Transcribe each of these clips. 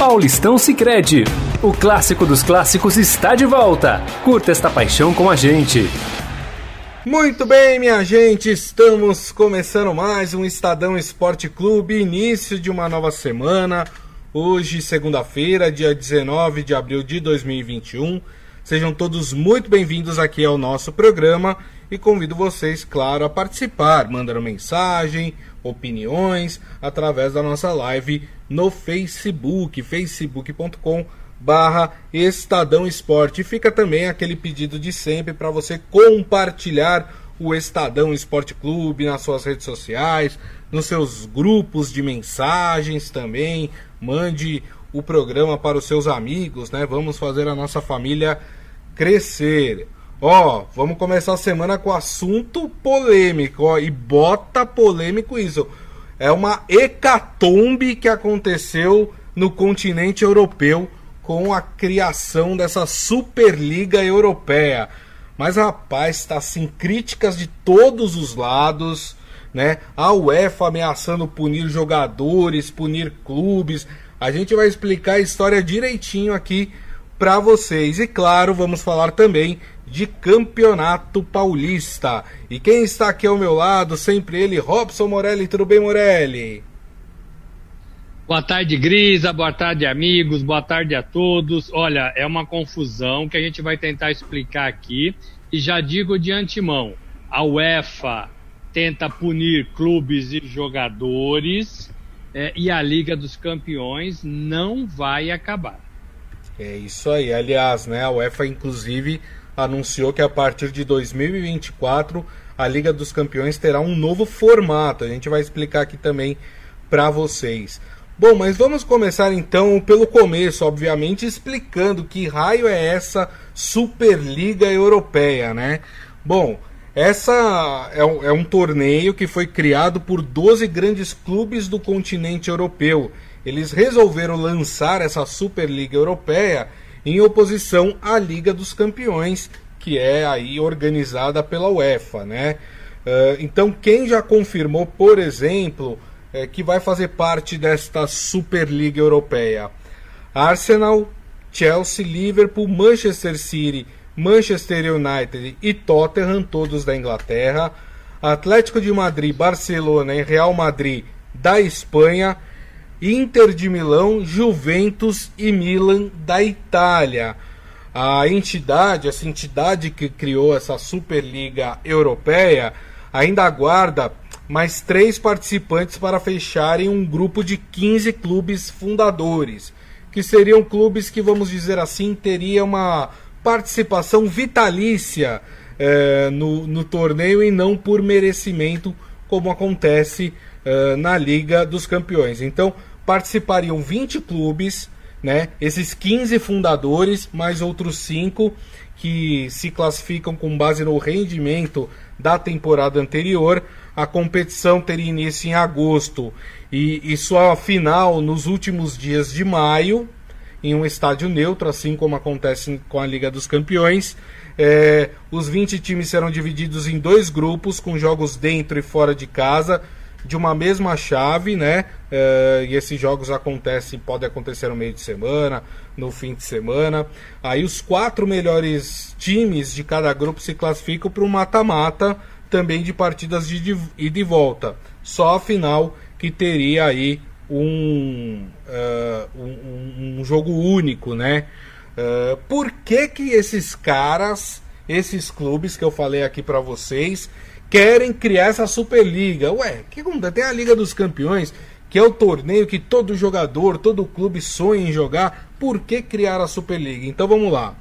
Paulistão Sicredi. O clássico dos clássicos está de volta. Curta esta paixão com a gente. Muito bem, minha gente, estamos começando mais um Estadão Esporte Clube, início de uma nova semana. Hoje, segunda-feira, dia 19 de abril de 2021. Sejam todos muito bem-vindos aqui ao nosso programa e convido vocês, claro, a participar, mandando mensagem, opiniões, através da nossa live no Facebook, facebook.com barra Estadão Esporte. E fica também aquele pedido de sempre para você compartilhar o Estadão Esporte Clube nas suas redes sociais, nos seus grupos de mensagens também. Mande o programa para os seus amigos, né? Vamos fazer a nossa família crescer. Ó, vamos começar a semana com assunto polêmico, ó, e bota polêmico isso. É uma hecatombe que aconteceu no continente europeu com a criação dessa Superliga Europeia. Mas rapaz, está assim críticas de todos os lados, né? A UEFA ameaçando punir jogadores, punir clubes. A gente vai explicar a história direitinho aqui para vocês. E claro, vamos falar também de Campeonato Paulista. E quem está aqui ao meu lado, sempre ele, Robson Morelli. Tudo bem, Morelli? Boa tarde, Grisa. Boa tarde, amigos. Boa tarde a todos. Olha, é uma confusão que a gente vai tentar explicar aqui. E já digo de antemão: a UEFA tenta punir clubes e jogadores é, e a Liga dos Campeões não vai acabar. É isso aí. Aliás, né, a UEFA, inclusive, anunciou que a partir de 2024 a Liga dos Campeões terá um novo formato. A gente vai explicar aqui também para vocês. Bom, mas vamos começar então pelo começo, obviamente, explicando que raio é essa Superliga Europeia, né? Bom, essa é um, é um torneio que foi criado por 12 grandes clubes do continente europeu. Eles resolveram lançar essa Superliga Europeia em oposição à Liga dos Campeões, que é aí organizada pela UEFA, né? Uh, então, quem já confirmou, por exemplo, é, que vai fazer parte desta Superliga Europeia. Arsenal, Chelsea, Liverpool, Manchester City, Manchester United e Tottenham, todos da Inglaterra. Atlético de Madrid, Barcelona e Real Madrid da Espanha. Inter de Milão, Juventus e Milan da Itália. A entidade, essa entidade que criou essa Superliga Europeia, ainda aguarda mais três participantes para fecharem um grupo de 15 clubes fundadores, que seriam clubes que, vamos dizer assim, teria uma participação vitalícia eh, no, no torneio e não por merecimento, como acontece eh, na Liga dos Campeões. Então, participariam 20 clubes, né? Esses 15 fundadores, mais outros 5 que se classificam com base no rendimento da temporada anterior a competição teria início em agosto e, e sua final nos últimos dias de maio, em um estádio neutro, assim como acontece com a Liga dos Campeões. É, os 20 times serão divididos em dois grupos, com jogos dentro e fora de casa, de uma mesma chave, né? É, e esses jogos acontecem, podem acontecer no meio de semana, no fim de semana. Aí os quatro melhores times de cada grupo se classificam para o mata-mata também de partidas de ida e volta. Só a final que teria aí um, uh, um, um, jogo único, né? Uh, por que que esses caras, esses clubes que eu falei aqui para vocês, querem criar essa Superliga? Ué, que tem a Liga dos Campeões, que é o torneio que todo jogador, todo clube sonha em jogar. Por que criar a Superliga? Então vamos lá.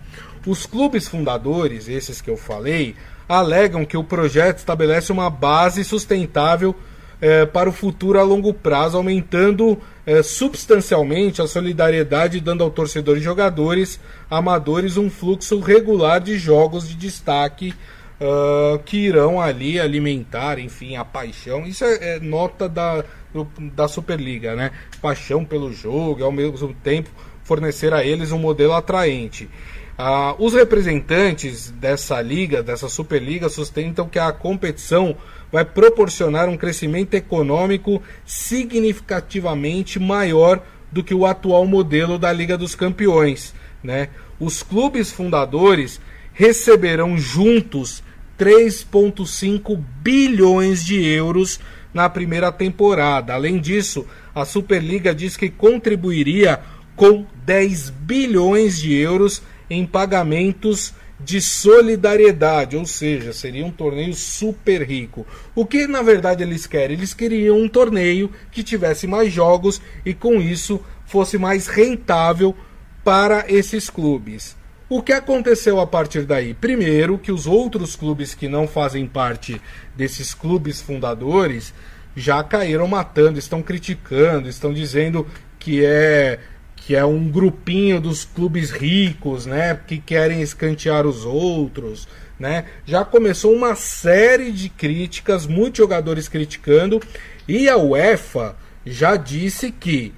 Os clubes fundadores, esses que eu falei, alegam que o projeto estabelece uma base sustentável é, para o futuro a longo prazo, aumentando é, substancialmente a solidariedade, dando ao torcedor e jogadores amadores um fluxo regular de jogos de destaque uh, que irão ali alimentar, enfim, a paixão. Isso é, é nota da, do, da Superliga, né? Paixão pelo jogo ao mesmo tempo fornecer a eles um modelo atraente. Ah, os representantes dessa liga, dessa Superliga, sustentam que a competição vai proporcionar um crescimento econômico significativamente maior do que o atual modelo da Liga dos Campeões. Né? Os clubes fundadores receberão juntos 3,5 bilhões de euros na primeira temporada. Além disso, a Superliga diz que contribuiria com 10 bilhões de euros em pagamentos de solidariedade, ou seja, seria um torneio super rico. O que na verdade eles querem? Eles queriam um torneio que tivesse mais jogos e com isso fosse mais rentável para esses clubes. O que aconteceu a partir daí? Primeiro, que os outros clubes que não fazem parte desses clubes fundadores já caíram matando, estão criticando, estão dizendo que é que é um grupinho dos clubes ricos, né, que querem escantear os outros, né? Já começou uma série de críticas, muitos jogadores criticando, e a UEFA já disse que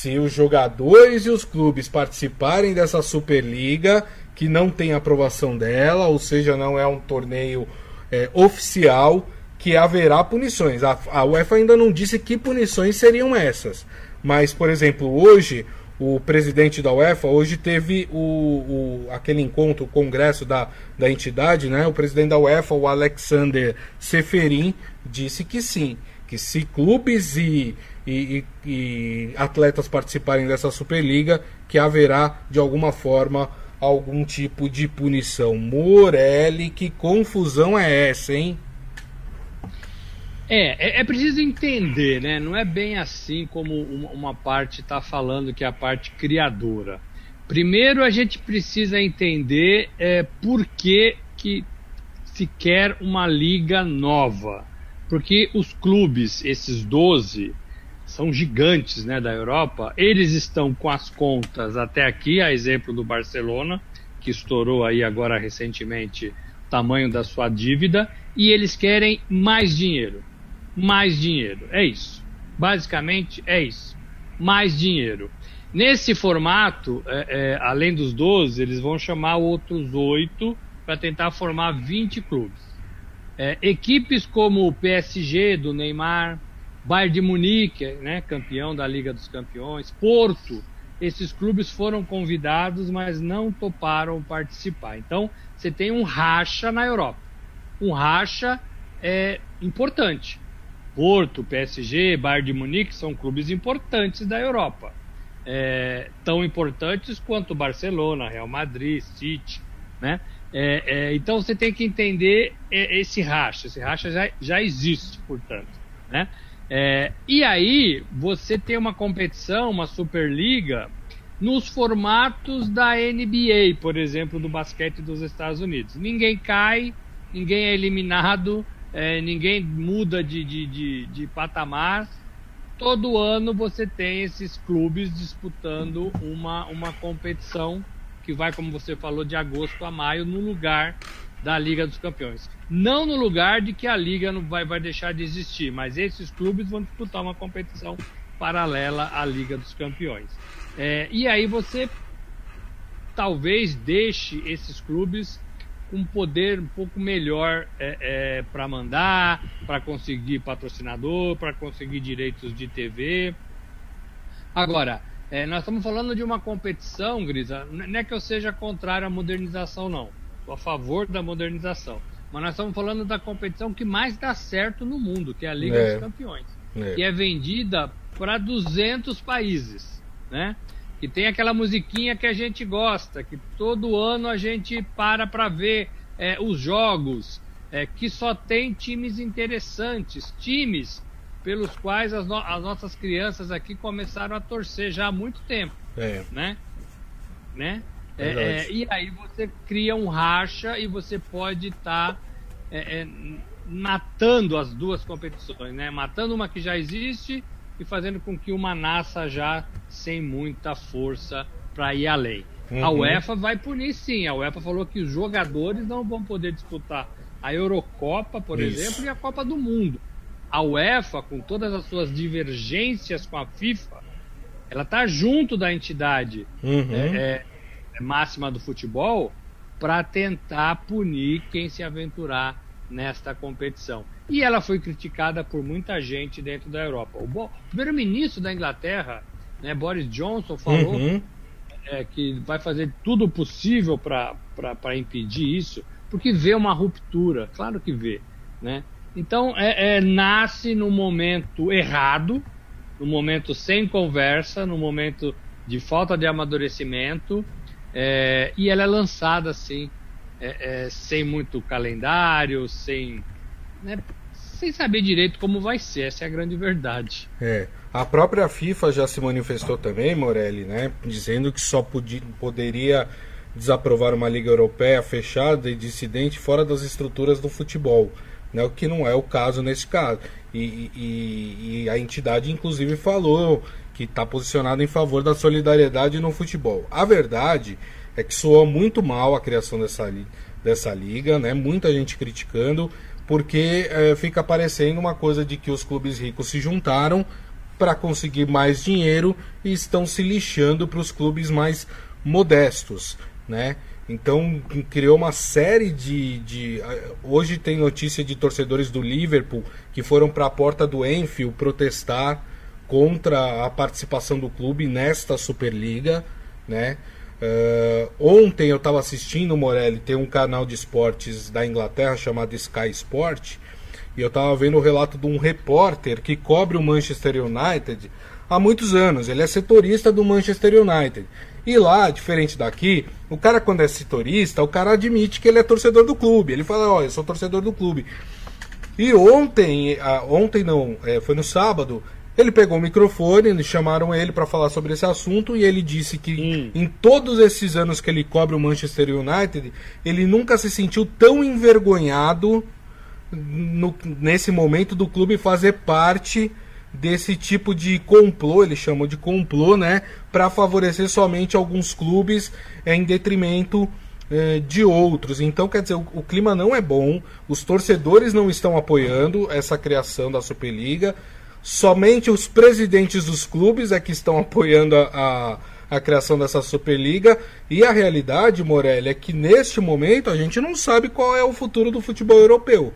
se os jogadores e os clubes participarem dessa Superliga, que não tem aprovação dela, ou seja, não é um torneio é, oficial, que haverá punições. A, a UEFA ainda não disse que punições seriam essas. Mas, por exemplo, hoje o presidente da UEFA hoje teve o, o, aquele encontro, o congresso da, da entidade, né? O presidente da UEFA, o Alexander Seferin, disse que sim, que se clubes e, e, e, atletas participarem dessa Superliga, que haverá de alguma forma algum tipo de punição. Morelli, que confusão é essa, hein? É, é, é, preciso entender, né? Não é bem assim como uma, uma parte está falando que é a parte criadora. Primeiro a gente precisa entender é, por que, que se quer uma liga nova. Porque os clubes, esses 12, são gigantes né, da Europa, eles estão com as contas até aqui, a exemplo do Barcelona, que estourou aí agora recentemente o tamanho da sua dívida, e eles querem mais dinheiro mais dinheiro. É isso. Basicamente é isso. Mais dinheiro. Nesse formato, é, é, além dos 12, eles vão chamar outros oito para tentar formar 20 clubes. É, equipes como o PSG do Neymar, Bayern de Munique, né, campeão da Liga dos Campeões, Porto, esses clubes foram convidados, mas não toparam participar. Então, você tem um racha na Europa. Um racha é importante. Porto, PSG, Bayern de Munique são clubes importantes da Europa. É, tão importantes quanto Barcelona, Real Madrid, City, né? É, é, então você tem que entender esse racha. Esse racha já, já existe, portanto, né? É, e aí você tem uma competição, uma Superliga, nos formatos da NBA, por exemplo, do basquete dos Estados Unidos. Ninguém cai, ninguém é eliminado, é, ninguém muda de, de, de, de patamar. Todo ano você tem esses clubes disputando uma, uma competição que vai, como você falou, de agosto a maio, no lugar da Liga dos Campeões. Não no lugar de que a Liga não vai, vai deixar de existir, mas esses clubes vão disputar uma competição paralela à Liga dos Campeões. É, e aí você talvez deixe esses clubes um poder um pouco melhor é, é, para mandar, para conseguir patrocinador, para conseguir direitos de TV. Agora, é, nós estamos falando de uma competição, Grisa, não é que eu seja contrário à modernização, não. A favor da modernização. Mas nós estamos falando da competição que mais dá certo no mundo, que é a Liga é. dos Campeões. É. Que é vendida para 200 países, né? que tem aquela musiquinha que a gente gosta, que todo ano a gente para para ver é, os jogos, é, que só tem times interessantes, times pelos quais as, no as, nossas crianças aqui começaram a torcer já há muito tempo, é. né? né? É, é, e aí você cria um racha e você pode estar tá, é, matando as duas competições, né? Matando uma que já existe e fazendo com que uma nasça já sem muita força para ir além. Uhum. A UEFA vai punir sim. A UEFA falou que os jogadores não vão poder disputar a Eurocopa, por Isso. exemplo, e a Copa do Mundo. A UEFA, com todas as suas divergências com a FIFA, ela está junto da entidade uhum. é, é, máxima do futebol para tentar punir quem se aventurar nesta competição. E ela foi criticada por muita gente dentro da Europa. O primeiro-ministro da Inglaterra né? Boris Johnson falou uhum. é, que vai fazer tudo possível para impedir isso, porque vê uma ruptura, claro que vê, né? Então é, é, nasce no momento errado, no momento sem conversa, no momento de falta de amadurecimento, é, e ela é lançada assim, é, é, sem muito calendário, sem, né, sem saber direito como vai ser, essa é a grande verdade. É. A própria FIFA já se manifestou também, Morelli, né, dizendo que só podia, poderia desaprovar uma liga europeia fechada e dissidente fora das estruturas do futebol, né, o que não é o caso nesse caso. E, e, e a entidade, inclusive, falou que está posicionada em favor da solidariedade no futebol. A verdade é que soa muito mal a criação dessa, dessa liga, né? muita gente criticando, porque é, fica parecendo uma coisa de que os clubes ricos se juntaram para conseguir mais dinheiro e estão se lixando para os clubes mais modestos, né? Então criou uma série de, de, Hoje tem notícia de torcedores do Liverpool que foram para a porta do Enfield protestar contra a participação do clube nesta Superliga, né? Uh, ontem eu estava assistindo, Morelli, tem um canal de esportes da Inglaterra chamado Sky Sport, e eu estava vendo o relato de um repórter que cobre o Manchester United há muitos anos. Ele é setorista do Manchester United. E lá, diferente daqui, o cara quando é setorista, o cara admite que ele é torcedor do clube. Ele fala, ó, oh, eu sou torcedor do clube. E ontem, ontem não, é, foi no sábado, ele pegou o microfone, chamaram ele para falar sobre esse assunto e ele disse que hum. em todos esses anos que ele cobre o Manchester United, ele nunca se sentiu tão envergonhado no, nesse momento do clube fazer parte desse tipo de complô, ele chamou de complô, né, para favorecer somente alguns clubes em detrimento eh, de outros. Então, quer dizer, o, o, clima não é bom, os torcedores não estão apoiando essa criação da Superliga. Somente os presidentes dos clubes é que estão apoiando a, a, a criação dessa Superliga. E a realidade, Morelli, é que neste momento a gente não sabe qual é o futuro do futebol europeu.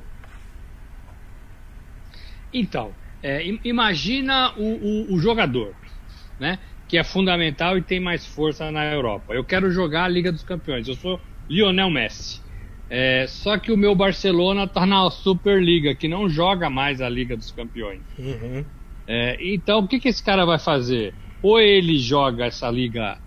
Então, é, imagina o, o, o, jogador, né? Que é fundamental e tem mais força na Europa. Eu quero jogar a Liga dos Campeões. Eu sou Lionel Messi. É, só que o meu Barcelona tá na Superliga, que não joga mais a Liga dos Campeões. Uhum. É, então, o que, que esse cara vai fazer? Ou ele joga essa liga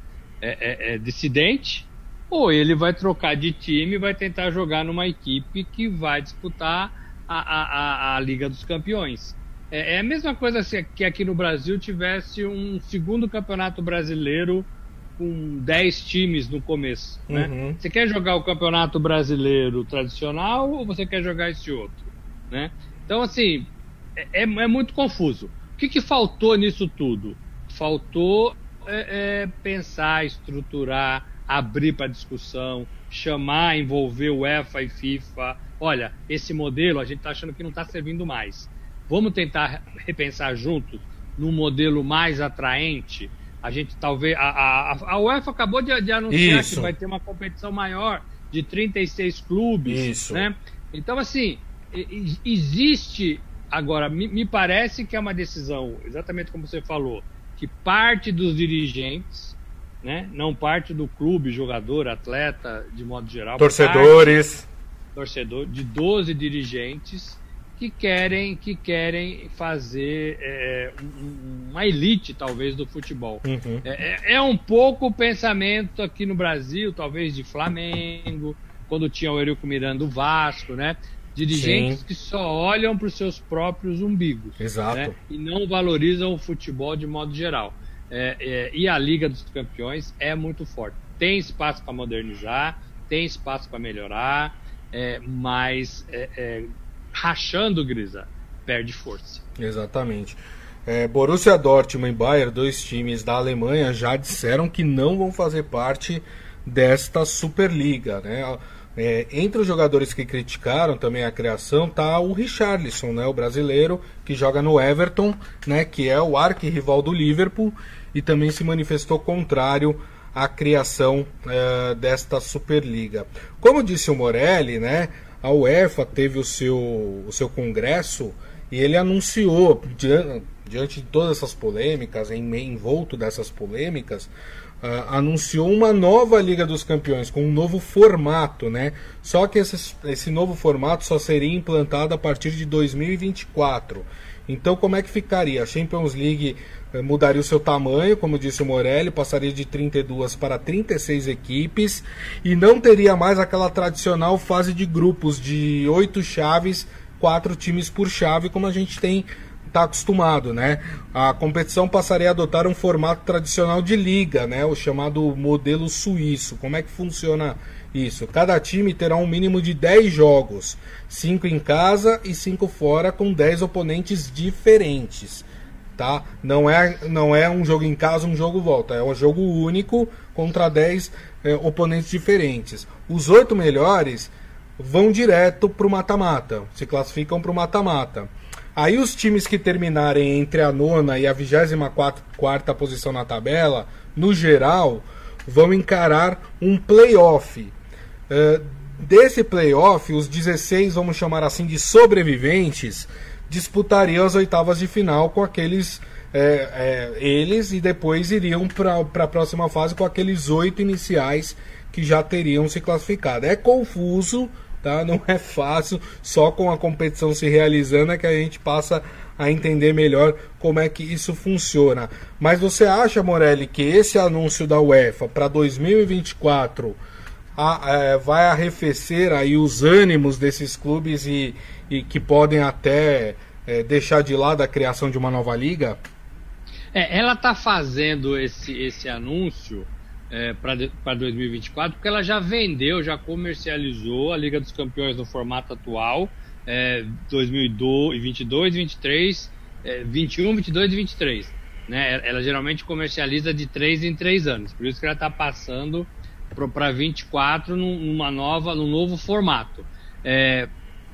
é, é, é dissidente, ou ele vai trocar de time e vai tentar jogar numa equipe que vai disputar a, a, a, a Liga dos Campeões. É, é, a mesma coisa se que aqui no Brasil tivesse um segundo campeonato brasileiro com 10 times no começo. Né? Uhum. Você quer jogar o campeonato brasileiro tradicional ou você quer jogar esse outro? Né? Então, assim, é, é, é muito confuso. O que, que, faltou nisso tudo? Faltou é, é pensar, estruturar, abrir para discussão, chamar, envolver o EFA e FIFA. Olha, esse modelo a gente está achando que não está servindo mais. Vamos tentar repensar juntos num modelo mais atraente a gente talvez. A, a, a UEFA acabou de, de anunciar Isso. que vai ter uma competição maior de 36 clubes. Isso. Né? Então, assim, existe. Agora, me, me parece que é uma decisão, exatamente como você falou, que parte dos dirigentes, né? não parte do clube, jogador, atleta, de modo geral. Torcedores. Parte, torcedor, de 12 dirigentes que querem que querem fazer é, uma elite talvez do futebol uhum. é, é, é um pouco o pensamento aqui no Brasil talvez de Flamengo quando tinha o Eurico Miranda do Vasco né dirigentes Sim. que só olham para os seus próprios umbigos Exato. Né? e não valorizam o futebol de modo geral é, é, e a Liga dos Campeões é muito forte tem espaço para modernizar tem espaço para melhorar é, mas rachando, Grisa, perde força. Exatamente. É, Borussia Dortmund e Bayern, dois times da Alemanha, já disseram que não vão fazer parte desta Superliga, né? É, entre os jogadores que criticaram também a criação tá o Richarlison, né, o brasileiro que joga no Everton, né, que é o arquirrival do Liverpool e também se manifestou contrário à criação é, desta Superliga. Como disse o Morelli, né, a UEFA teve o seu, o seu congresso e ele anunciou, diante de todas essas polêmicas, em envolto dessas polêmicas, uh, anunciou uma nova Liga dos Campeões, com um novo formato, né? Só que esse, esse novo formato só seria implantado a partir de 2024. Então, como é que ficaria? A Champions League eh, mudaria o seu tamanho, como disse o Morelli, passaria de 32 para 36 equipes e não teria mais aquela tradicional fase de grupos de oito chaves, quatro times por chave, como a gente tem está acostumado, né? A competição passaria a adotar um formato tradicional de liga, né? O chamado modelo suíço. Como é que funciona isso? Cada time terá um mínimo de 10 jogos, 5 em casa e 5 fora, com 10 oponentes diferentes tá? Não é, não é um jogo em casa, um jogo volta. É um jogo único contra 10 é, oponentes diferentes. Os oito melhores vão direto para o mata-mata, se classificam para o mata-mata. Aí os times que terminarem entre a nona e a vigésima quarta posição na tabela, no geral, vão encarar um playoff. Uh, desse playoff, os 16, vamos chamar assim, de sobreviventes, disputariam as oitavas de final com aqueles é, é, eles e depois iriam para a próxima fase com aqueles oito iniciais que já teriam se classificado. É confuso, tá? Não é fácil. Só com a competição se realizando é que a gente passa a entender melhor como é que isso funciona. Mas você acha, Morelli, que esse anúncio da UEFA para 2024 a, é, vai arrefecer aí os ânimos desses clubes e e que podem até é, deixar de lado a criação de uma nova liga? É, ela está fazendo esse, esse anúncio é, para 2024 porque ela já vendeu, já comercializou a Liga dos Campeões no formato atual, é, 2022, 23, é, 21, 22 e 23. Né? Ela geralmente comercializa de 3 em 3 anos, por isso que ela está passando para 24 numa nova, num novo formato. É,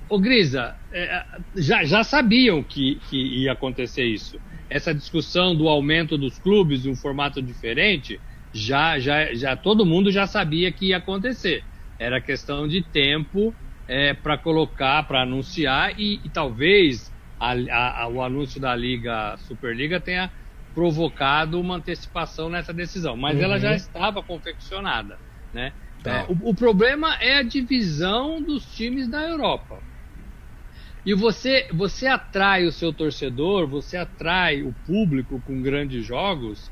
Ô Grisa, é, já, já sabiam que, que ia acontecer isso. Essa discussão do aumento dos clubes, um formato diferente, já, já, já todo mundo já sabia que ia acontecer. Era questão de tempo é, para colocar, para anunciar e, e talvez a, a, o anúncio da Liga Superliga tenha provocado uma antecipação nessa decisão, mas uhum. ela já estava confeccionada, né? Tá. É, o, o, problema é a divisão dos times da Europa. E você, você atrai o seu torcedor, você atrai o público com grandes jogos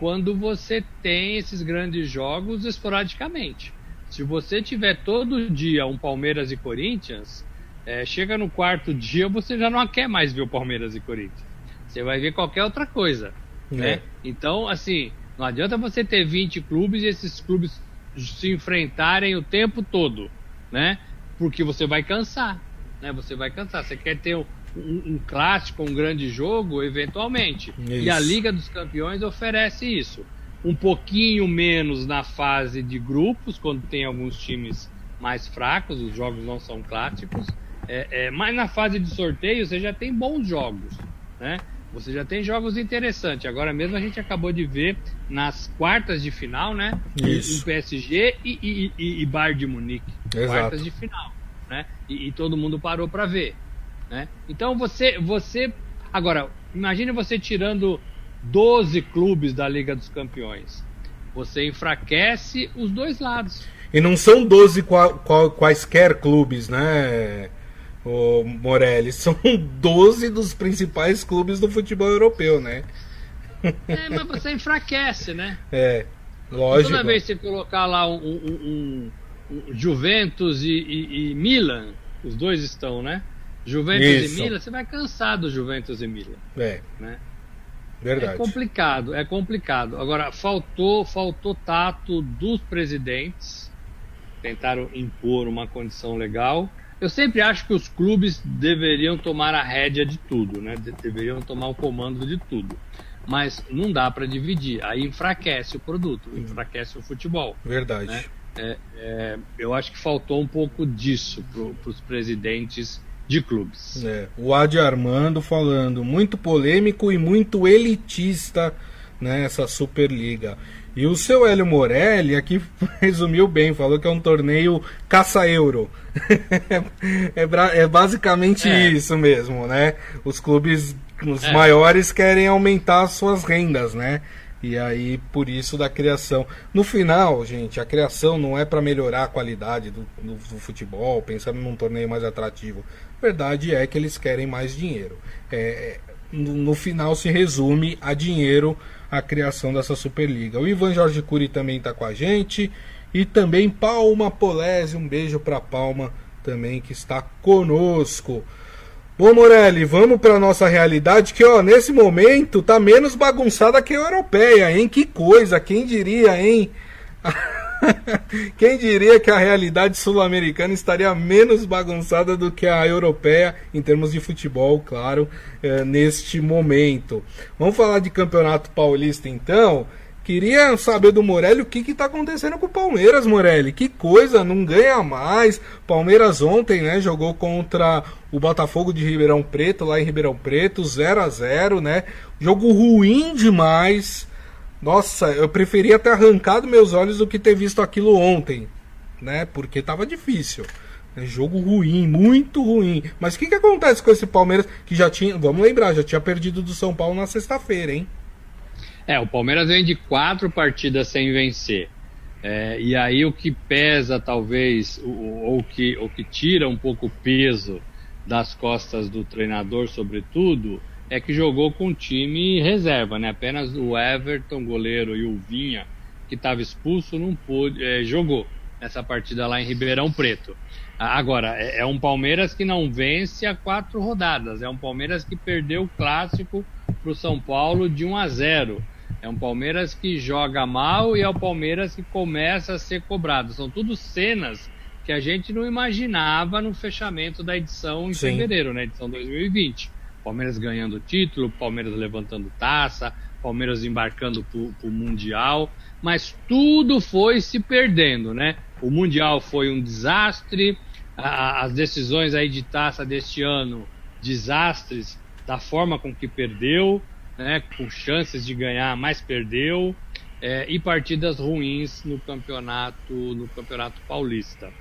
quando você tem esses grandes jogos esporadicamente. Se você tiver todo dia um Palmeiras e Corinthians, é, chega no quarto dia você já não quer mais ver o Palmeiras e Corinthians. Você vai ver qualquer outra coisa. É. Né? Então, assim, não adianta você ter 20 clubes e esses clubes se enfrentarem o tempo todo, né? Porque você vai cansar né? Você vai cansar. Você quer ter um, um, um clássico, um grande jogo, eventualmente. Isso. E a Liga dos Campeões oferece isso. Um pouquinho menos na fase de grupos, quando tem alguns times mais fracos, os jogos não são clássicos. É, é, mas na fase de sorteio você já tem bons jogos, né? Você já tem jogos interessantes. Agora mesmo a gente acabou de ver nas quartas de final, né? Isso. Um PSG e, e, e, e Bayern de Munique. Exato. Quartas de final né? E, e todo mundo parou para ver, né? Então você, você, agora imagine você tirando 12 clubes da Liga dos Campeões, você enfraquece os dois lados. E não são 12 qual, qual, quaisquer clubes, né? O Morelli, são 12 dos principais clubes do futebol europeu, né? É, mas você enfraquece, né? É, lógico. toda vez que você colocar lá um, um, Juventus e, e, e, Milan, os dois estão, né? Juventus Isso. e Milan, você vai cansar do Juventus e Milan. É. Né? Verdade. É complicado, é complicado. Agora, faltou, faltou tato dos presidentes, tentaram impor uma condição legal. Eu sempre acho que os clubes deveriam tomar a rédea de tudo, né? De deveriam tomar o comando de tudo. Mas não dá para dividir. Aí enfraquece o produto, enfraquece o futebol. Verdade. Né? é, é, eu acho que faltou um pouco disso para os presidentes de clubes. É, o Adi Armando falando, muito polêmico e muito elitista né, essa Superliga. E o seu Hélio Morelli aqui resumiu bem, falou que é um torneio caça-euro. é, é, basicamente é. isso mesmo, né? Os clubes os é. maiores querem aumentar suas rendas, né? E aí, por isso da criação. No final, gente, a criação não é para melhorar a qualidade do, do, do, futebol, pensando num torneio mais atrativo. Verdade é que eles querem mais dinheiro. É, no, no, final se resume a dinheiro a criação dessa Superliga. O Ivan Jorge Cury também está com a gente. E também Palma Polese, um beijo para Palma também que está conosco. Bom, Morelli, vamos para nossa realidade que, ó, nesse momento tá menos bagunçada que a europeia, hein? Que coisa, quem diria, hein? quem diria que a realidade sul-americana estaria menos bagunçada do que a europeia em termos de futebol, claro, é, neste momento. Vamos falar de Campeonato Paulista então. Queria saber do Morelli o que está acontecendo com o Palmeiras, Morelli. Que coisa, não ganha mais. Palmeiras ontem, né, jogou contra o Botafogo de Ribeirão Preto, lá em Ribeirão Preto, 0 a 0 né? Jogo ruim demais. Nossa, eu preferia ter arrancado meus olhos do que ter visto aquilo ontem, né? Porque tava difícil. É jogo ruim, muito ruim. Mas o que, que acontece com esse Palmeiras que já tinha, vamos lembrar, já tinha perdido do São Paulo na sexta-feira, hein? É, o Palmeiras vem de quatro partidas sem vencer. É, e aí o que pesa, talvez, ou, ou, que, ou que tira um pouco o peso das costas do treinador, sobretudo, é que jogou com time reserva, né? Apenas o Everton, goleiro, e o Vinha, que estava expulso, não pôde, é, jogou essa partida lá em Ribeirão Preto. Agora, é, é um Palmeiras que não vence há quatro rodadas. É um Palmeiras que perdeu o clássico para o São Paulo de 1 a 0. É um Palmeiras que joga mal e é o Palmeiras que começa a ser cobrado. São tudo cenas que a gente não imaginava no fechamento da edição em Sim. fevereiro, na né? edição 2020. Palmeiras ganhando título, Palmeiras levantando taça, Palmeiras embarcando para o Mundial, mas tudo foi se perdendo, né? O Mundial foi um desastre, a, as decisões aí de taça deste ano, desastres da forma com que perdeu, né, com chances de ganhar, mas perdeu, é, e partidas ruins no campeonato, no campeonato paulista.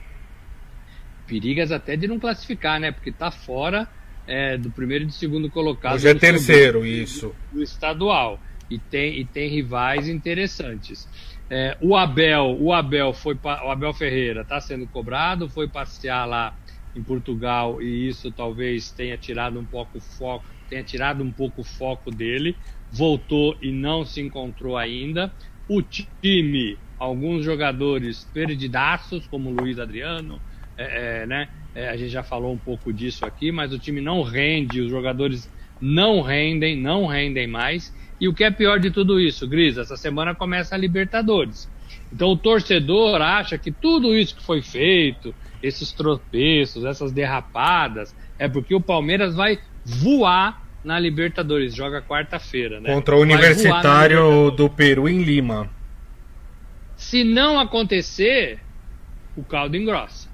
Perigas até de não classificar, né? Porque tá fora é, do primeiro e do segundo colocado. Hoje é terceiro, isso. Do, estadual. E tem, e tem rivais interessantes. É, o Abel, o Abel foi o Abel Ferreira está sendo cobrado, foi passear lá em Portugal e isso talvez tenha tirado um pouco o foco tenha tirado um pouco o foco dele, voltou e não se encontrou ainda. O time, alguns jogadores perdidaços, como o Luiz Adriano, é, é, né? É, a gente já falou um pouco disso aqui, mas o time não rende, os jogadores não rendem, não rendem mais. E o que é pior de tudo isso, Gris, essa semana começa a Libertadores. Então o torcedor acha que tudo isso que foi feito, esses tropeços, essas derrapadas, é porque o Palmeiras vai voar na Libertadores. Joga quarta-feira, né? Contra o Universitário do Peru em Lima. Se não acontecer, o caldo engrossa.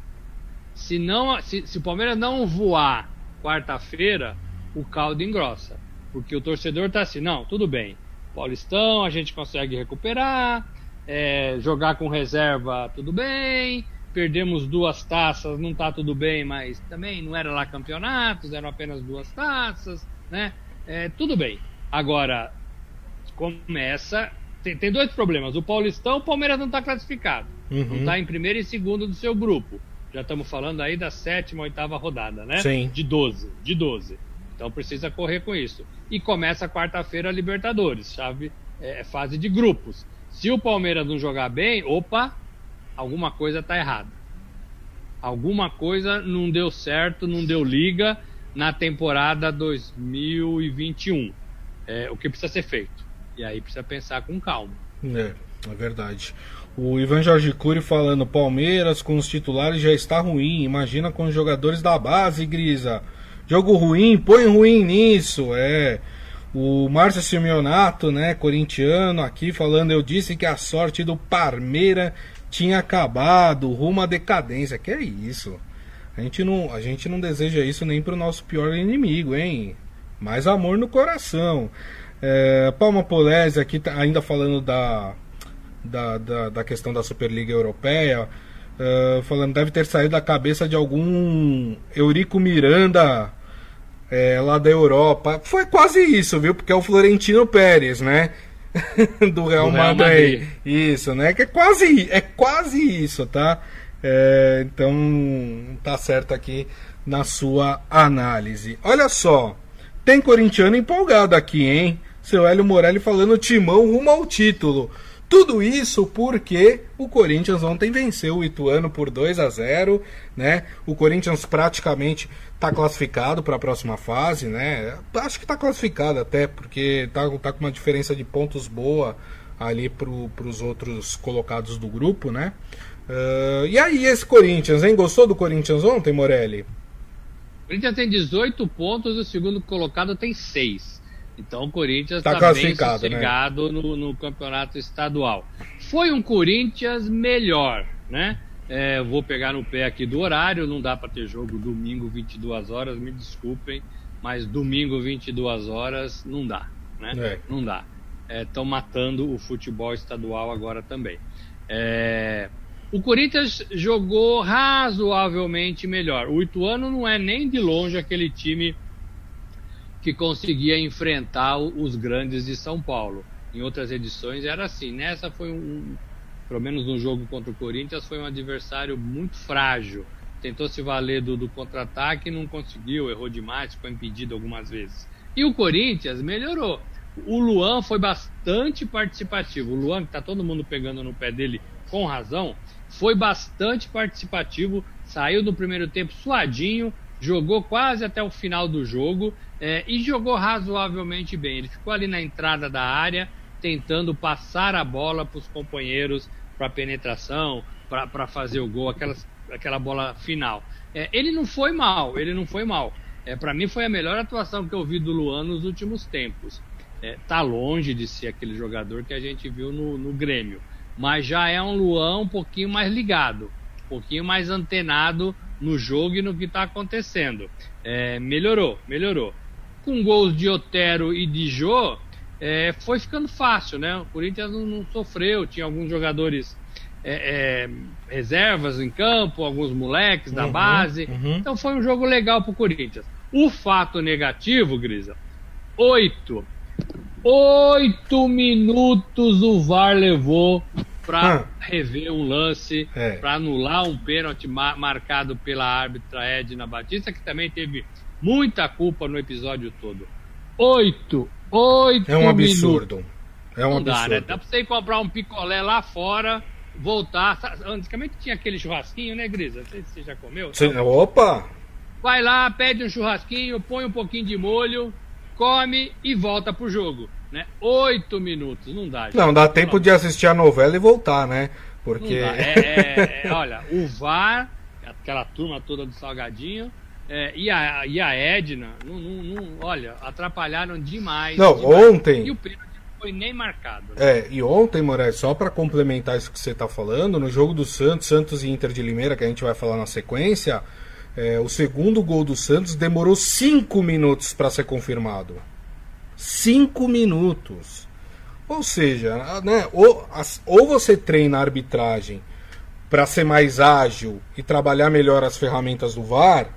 Se, não, se, se o Palmeiras não voar quarta-feira, o caldo engrossa. Porque o torcedor tá assim, não, tudo bem. Paulistão, a gente consegue recuperar. É, jogar com reserva, tudo bem perdemos duas taças, não está tudo bem, mas também não era lá campeonatos, eram apenas duas taças, né? É, tudo bem. Agora, começa. Tem, tem dois problemas. O Paulistão, o Palmeiras não está classificado. Uhum. Não está em primeiro e segundo do seu grupo. Já estamos falando aí da sétima, oitava rodada, né? Sim. De 12. De 12. Então precisa correr com isso. E começa quarta-feira a Libertadores, chave é, fase de grupos. Se o Palmeiras não jogar bem, opa, alguma coisa está errada. Alguma coisa não deu certo, não deu liga na temporada 2021. É, o que precisa ser feito? E aí precisa pensar com calma. É, é verdade. O Ivan Jorge Cury falando: Palmeiras com os titulares já está ruim. Imagina com os jogadores da base, Grisa. Jogo ruim, põe ruim nisso. É. O Márcio Simeonato, né, corintiano, aqui falando: Eu disse que a sorte do Parmeira tinha acabado, rumo à decadência. Que é isso? A gente não, a gente não deseja isso nem pro nosso pior inimigo, hein? Mais amor no coração. É, Palma Polese aqui tá ainda falando da, da, da, da questão da Superliga Europeia. Uh, falando, deve ter saído da cabeça de algum Eurico Miranda é, lá da Europa. Foi quase isso, viu? Porque é o Florentino Pérez, né? do Real, do Real Madrid. Madrid. Isso, né? Que é quase, é quase isso, tá? É, então tá certo aqui na sua análise. Olha só, tem corintiano empolgado aqui, hein? Seu Hélio Morelli falando timão rumo ao título. Tudo isso porque o Corinthians ontem venceu o Ituano por 2 a 0, né? O Corinthians praticamente está classificado para a próxima fase, né? Acho que está classificado até porque tá, tá com uma diferença de pontos boa ali para os outros colocados do grupo, né? Uh, e aí esse Corinthians, hein? Gostou do Corinthians ontem, Morelli? O Corinthians tem 18 pontos, o segundo colocado tem 6. Então o Corinthians está tá bem né? sossegado né? no, no, campeonato estadual. Foi um Corinthians melhor, né? É, vou pegar no pé aqui do horário, não dá para ter jogo domingo 22 horas, me desculpem, mas domingo 22 horas não dá, né? É. Não dá. Estão é, matando o futebol estadual agora também. É, o Corinthians jogou razoavelmente melhor. O Ituano não é nem de longe aquele time que conseguia enfrentar os grandes de São Paulo. Em outras edições era assim. Nessa foi um, pelo menos no jogo contra o Corinthians, foi um adversário muito frágil. Tentou se valer do, do contra-ataque não conseguiu, errou demais, ficou impedido algumas vezes. E o Corinthians melhorou. O Luan foi bastante participativo. O Luan, que está todo mundo pegando no pé dele com razão, foi bastante participativo. Saiu no primeiro tempo suadinho, jogou quase até o final do jogo é, e jogou razoavelmente bem. Ele ficou ali na entrada da área, tentando passar a bola para os companheiros para penetração, para fazer o gol, aquelas, aquela bola final. É, ele não foi mal, ele não foi mal. É, para mim foi a melhor atuação que eu vi do Luan nos últimos tempos. É, tá longe de ser aquele jogador que a gente viu no, no Grêmio, mas já é um Luan um pouquinho mais ligado, um pouquinho mais antenado no jogo e no que está acontecendo. É, melhorou, melhorou. Com gols de Otero e de Jô, é, foi ficando fácil, né? O Corinthians não, não sofreu, tinha alguns jogadores é, é reservas em campo, alguns moleques da uhum, base. Uhum. Então foi um jogo legal para o Corinthians. O fato negativo, Grisa, oito. Oito minutos o VAR levou para ah. rever um lance, é. para anular um pênalti mar marcado pela árbitra Edna Batista, que também teve muita culpa no episódio todo. Oito, oito É um absurdo. Minutos. É um Não absurdo. Dá, né? dá pra você ir comprar um picolé lá fora, voltar. Antigamente tinha aquele churrasquinho, né, Grisa? Não sei se você já comeu. Sim, opa! Vai lá, pede um churrasquinho, põe um pouquinho de molho, come e volta pro jogo. Né? Oito minutos, não dá. Gente. Não, dá tempo de assistir a novela e voltar, né? Porque. É, é, é, olha, o VAR, aquela turma toda do Salgadinho, é, e, a, e a Edna, não, não, não, olha, atrapalharam demais. Não, demais. ontem. E o não foi nem marcado. Né? É, e ontem, Moraes, só para complementar isso que você tá falando, no jogo do Santos, Santos e Inter de Limeira, que a gente vai falar na sequência, é, o segundo gol do Santos demorou cinco minutos para ser confirmado. Cinco minutos. Ou seja, né, ou, ou você treina a arbitragem para ser mais ágil e trabalhar melhor as ferramentas do VAR,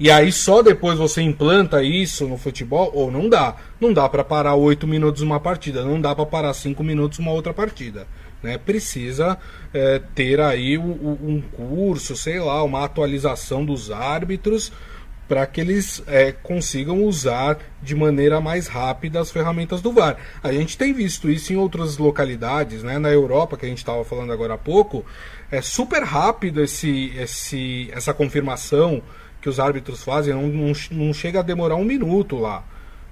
e aí só depois você implanta isso no futebol, ou não dá. Não dá para parar oito minutos uma partida, não dá para parar cinco minutos uma outra partida. Né? Precisa é, ter aí um curso, sei lá, uma atualização dos árbitros para que eles é, consigam usar de maneira mais rápida as ferramentas do VAR. A gente tem visto isso em outras localidades, né? na Europa, que a gente estava falando agora há pouco, é super rápido esse, esse, essa confirmação que os árbitros fazem, não, não, não chega a demorar um minuto lá.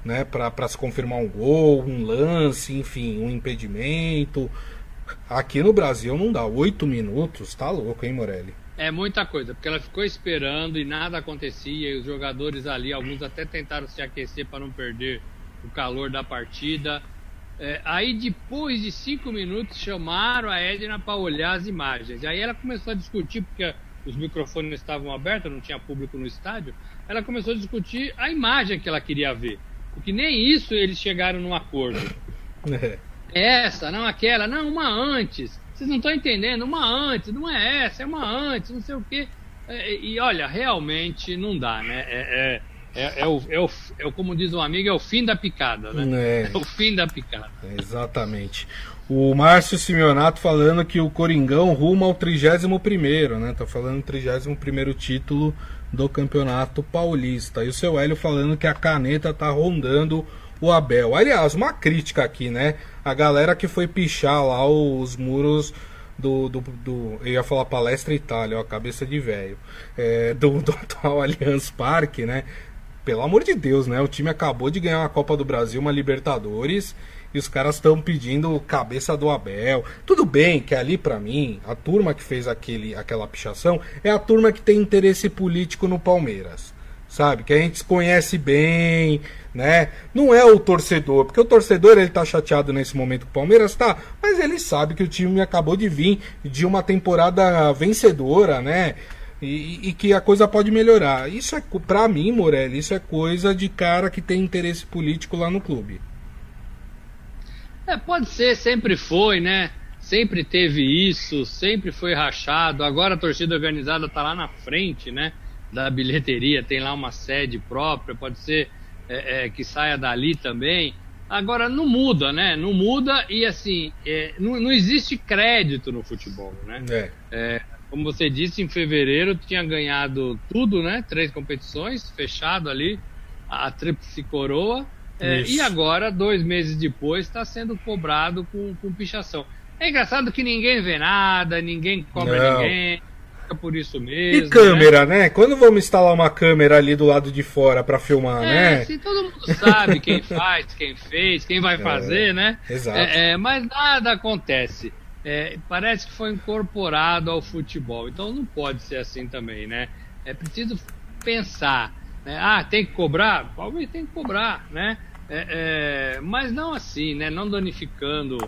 Né, para se confirmar um gol, um lance, enfim, um impedimento. Aqui no Brasil não dá oito minutos, tá louco, hein, Morelli? É muita coisa, porque ela ficou esperando e nada acontecia, e os jogadores ali, alguns até tentaram se aquecer para não perder o calor da partida. É, aí depois de cinco minutos chamaram a Edna para olhar as imagens. Aí ela começou a discutir, porque os microfones estavam abertos, não tinha público no estádio. Ela começou a discutir a imagem que ela queria ver. Porque nem isso eles chegaram num acordo. É. Essa, não aquela, não, uma antes. Vocês não estão entendendo, uma antes, não é essa, é uma antes, não sei o quê. É, e olha, realmente não dá, né? É, é, é, é, o, é, o, é o, como diz um amigo, é o fim da picada, né? É, é o fim da picada. exatamente. O Márcio Simeonato falando que o Coringão rumo ao 31, né? Tá falando 31 título do Campeonato Paulista. E o seu Hélio falando que a caneta tá rondando o Abel. Aliás, uma crítica aqui, né? A galera que foi pichar lá os muros do, do, do, eu ia falar palestra Itália, ó, cabeça de velho, é, do, do atual Allianz Parque, né? Pelo amor de Deus, né? O time acabou de ganhar uma Copa do Brasil, uma Libertadores, e os caras estão pedindo cabeça do Abel. Tudo bem que ali para mim, a turma que fez aquele, aquela pichação é a turma que tem interesse político no Palmeiras sabe? Que a gente conhece bem, né? Não é o torcedor, porque o torcedor ele tá chateado nesse momento com o Palmeiras, tá? Mas ele sabe que o time acabou de vir de uma temporada vencedora, né? E, e que a coisa pode melhorar. Isso é, pra mim, Morelli, isso é coisa de cara que tem interesse político lá no clube. É, pode ser, sempre foi, né? Sempre teve isso, sempre foi rachado. Agora a torcida organizada tá lá na frente, né? Da bilheteria, tem lá uma sede própria, pode ser é, é, que saia dali também. Agora, não muda, né? Não muda e, assim, é, não, não, existe crédito no futebol, né? É. é. como você disse, em fevereiro tinha ganhado tudo, né? Três competições, fechado ali, a tríplice coroa. É, e agora, dois meses depois, está sendo cobrado com, com pichação. É engraçado que ninguém vê nada, ninguém cobra não. ninguém fica por isso mesmo. E câmera, né? né? Quando vamos instalar uma câmera ali do lado de fora para filmar, é, né? Assim, todo mundo sabe quem faz, quem fez, quem vai é, fazer, né? Exato. É, é, mas nada acontece. É, parece que foi incorporado ao futebol. Então não pode ser assim também, né? É preciso pensar. Né? Ah, tem que cobrar? Talvez tem que cobrar, né? É, mas não assim, né? Não danificando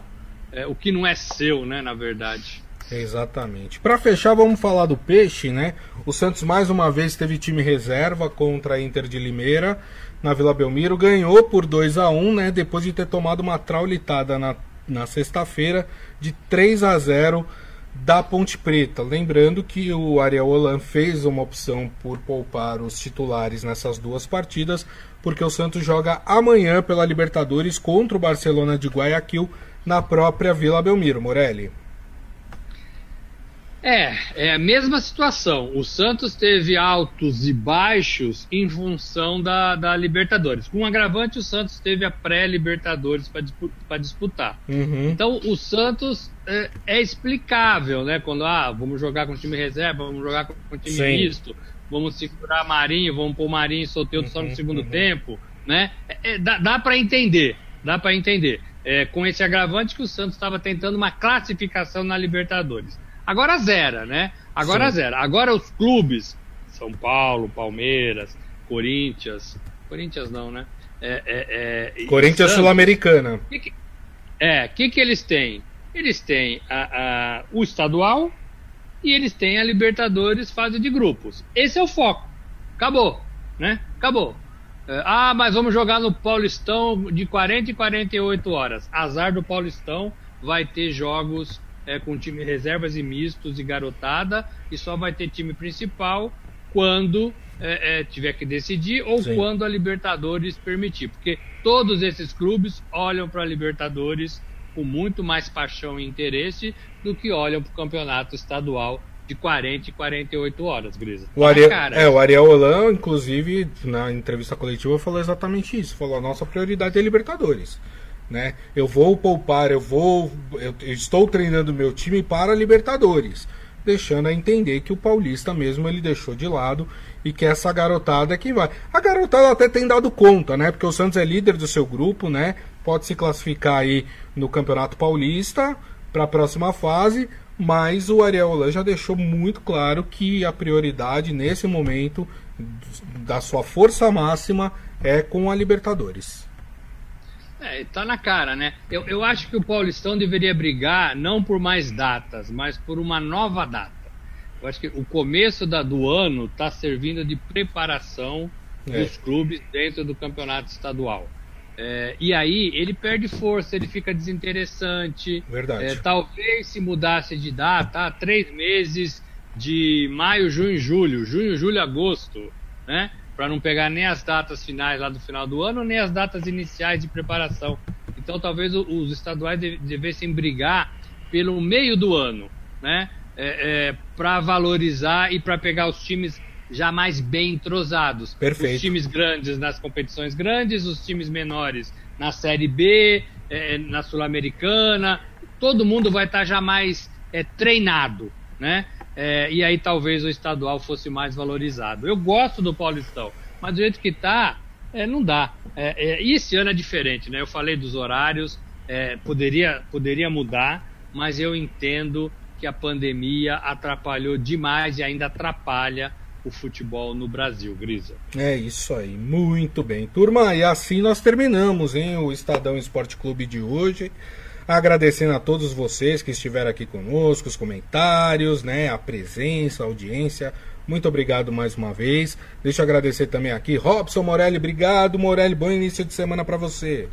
o que não é seu, né? Na verdade. Exatamente. Para fechar, vamos falar do Peixe, né? O Santos mais uma vez teve time reserva contra a Inter de Limeira na Vila Belmiro, ganhou por 2 a 1, né? Depois de ter tomado uma traulitada na, na sexta-feira de 3 a 0 da Ponte Preta. Lembrando que o Ariel Holan fez uma opção por poupar os titulares nessas duas partidas, porque o Santos joga amanhã pela Libertadores contra o Barcelona de Guayaquil na própria Vila Belmiro, Morelli. É, é a mesma situação. O Santos teve altos e baixos em função da, da Libertadores. Com um agravante, o Santos teve a pré-Libertadores para disputar. Uhum. Então, o Santos é, é, explicável, né? Quando, ah, vamos jogar com o time reserva, vamos jogar com o time Sim. misto, vamos segurar Marinho, vamos pôr Marinho e Soteldo uhum, só no uhum, segundo uhum. tempo, né? É, é dá dá para entender, dá para entender. É, com esse agravante que o Santos estava tentando uma classificação na Libertadores. Agora zera, né? Agora Sim. zera. Agora os clubes, São Paulo, Palmeiras, Corinthians. Corinthians não, né? É, é, é, Corinthians Sul-Americana. É, o que, que eles têm? Eles têm a, a, o estadual e eles têm a Libertadores fase de grupos. Esse é o foco. Acabou, né? Acabou. É, ah, mas vamos jogar no Paulistão de 40 e 48 horas. Azar do Paulistão vai ter jogos é, com time reservas e mistos e garotada, e só vai ter time principal quando é, é, tiver que decidir ou Sim. quando a Libertadores permitir. Porque todos esses clubes olham para a Libertadores com muito mais paixão e interesse do que olham para o campeonato estadual de 40 e 48 horas, Grisa. O Ariel, ah, é, o Ariel Holan, inclusive, na entrevista coletiva, falou exatamente isso. Falou: a nossa prioridade é Libertadores né? Eu vou poupar, eu vou, eu, estou treinando meu time para Libertadores, deixando a entender que o Paulista mesmo ele deixou de lado e que essa garotada é quem vai. A garotada até tem dado conta, né? Porque o Santos é líder do seu grupo, né? Pode se classificar aí no Campeonato Paulista para a próxima fase, mas o Ariel Holan já deixou muito claro que a prioridade nesse momento da sua força máxima é com a Libertadores. É, tá na cara, né? Eu, eu acho que o Paulistão deveria brigar não por mais datas, mas por uma nova data. Eu acho que o começo da, do ano está servindo de preparação é. dos clubes dentro do campeonato estadual. É, e aí ele perde força, ele fica desinteressante. Verdade. É, talvez se mudasse de data, três meses de maio, junho, julho, junho, julho, agosto, né? Para não pegar nem as datas finais lá do final do ano, nem as datas iniciais de preparação. Então talvez os estaduais devessem brigar pelo meio do ano, né? É, é, para valorizar e para pegar os times já mais bem entrosados. Perfeito. Os times grandes nas competições grandes, os times menores na Série B, é, na Sul-Americana. Todo mundo vai estar já mais é, treinado, né? É, e aí talvez o estadual fosse mais valorizado. Eu gosto do Paulistão, mas do jeito que está, é, não dá. É, é, e esse ano é diferente, né? Eu falei dos horários, é, poderia, poderia mudar, mas eu entendo que a pandemia atrapalhou demais e ainda atrapalha o futebol no Brasil, Grisa. É isso aí, muito bem. Turma, e assim nós terminamos hein, o Estadão Esporte Clube de hoje. Agradecendo a todos vocês que estiveram aqui conosco, os comentários, né, a presença, a audiência. Muito obrigado mais uma vez. Deixa eu agradecer também aqui. Robson Morelli, obrigado. Morelli, bom início de semana para você.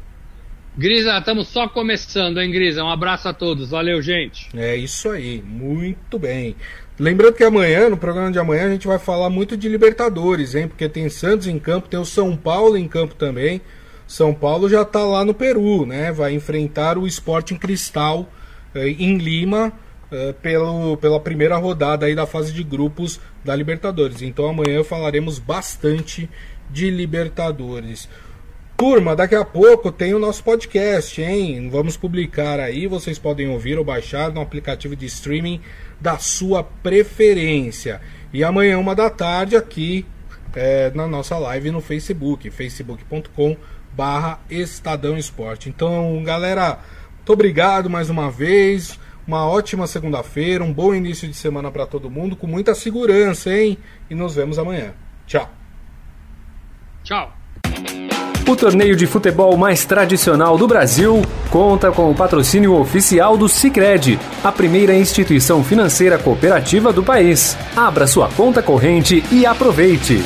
Grisa, estamos só começando, hein, Grisa? Um abraço a todos. Valeu, gente. É isso aí, muito bem. Lembrando que amanhã, no programa de amanhã, a gente vai falar muito de Libertadores, hein? Porque tem Santos em campo, tem o São Paulo em campo também. São Paulo já está lá no Peru, né? Vai enfrentar o Sporting Cristal eh, em Lima eh, pelo, pela primeira rodada aí da fase de grupos da Libertadores. Então amanhã falaremos bastante de Libertadores. Turma, daqui a pouco tem o nosso podcast, hein? Vamos publicar aí, vocês podem ouvir ou baixar no aplicativo de streaming da sua preferência. E amanhã, uma da tarde, aqui é, na nossa live no Facebook, facebook.com barra Estadão Esporte. Então, galera, muito obrigado mais uma vez. Uma ótima segunda-feira, um bom início de semana para todo mundo, com muita segurança, hein? E nos vemos amanhã. Tchau. Tchau. O torneio de futebol mais tradicional do Brasil conta com o patrocínio oficial do Sicredi, a primeira instituição financeira cooperativa do país. Abra sua conta corrente e aproveite.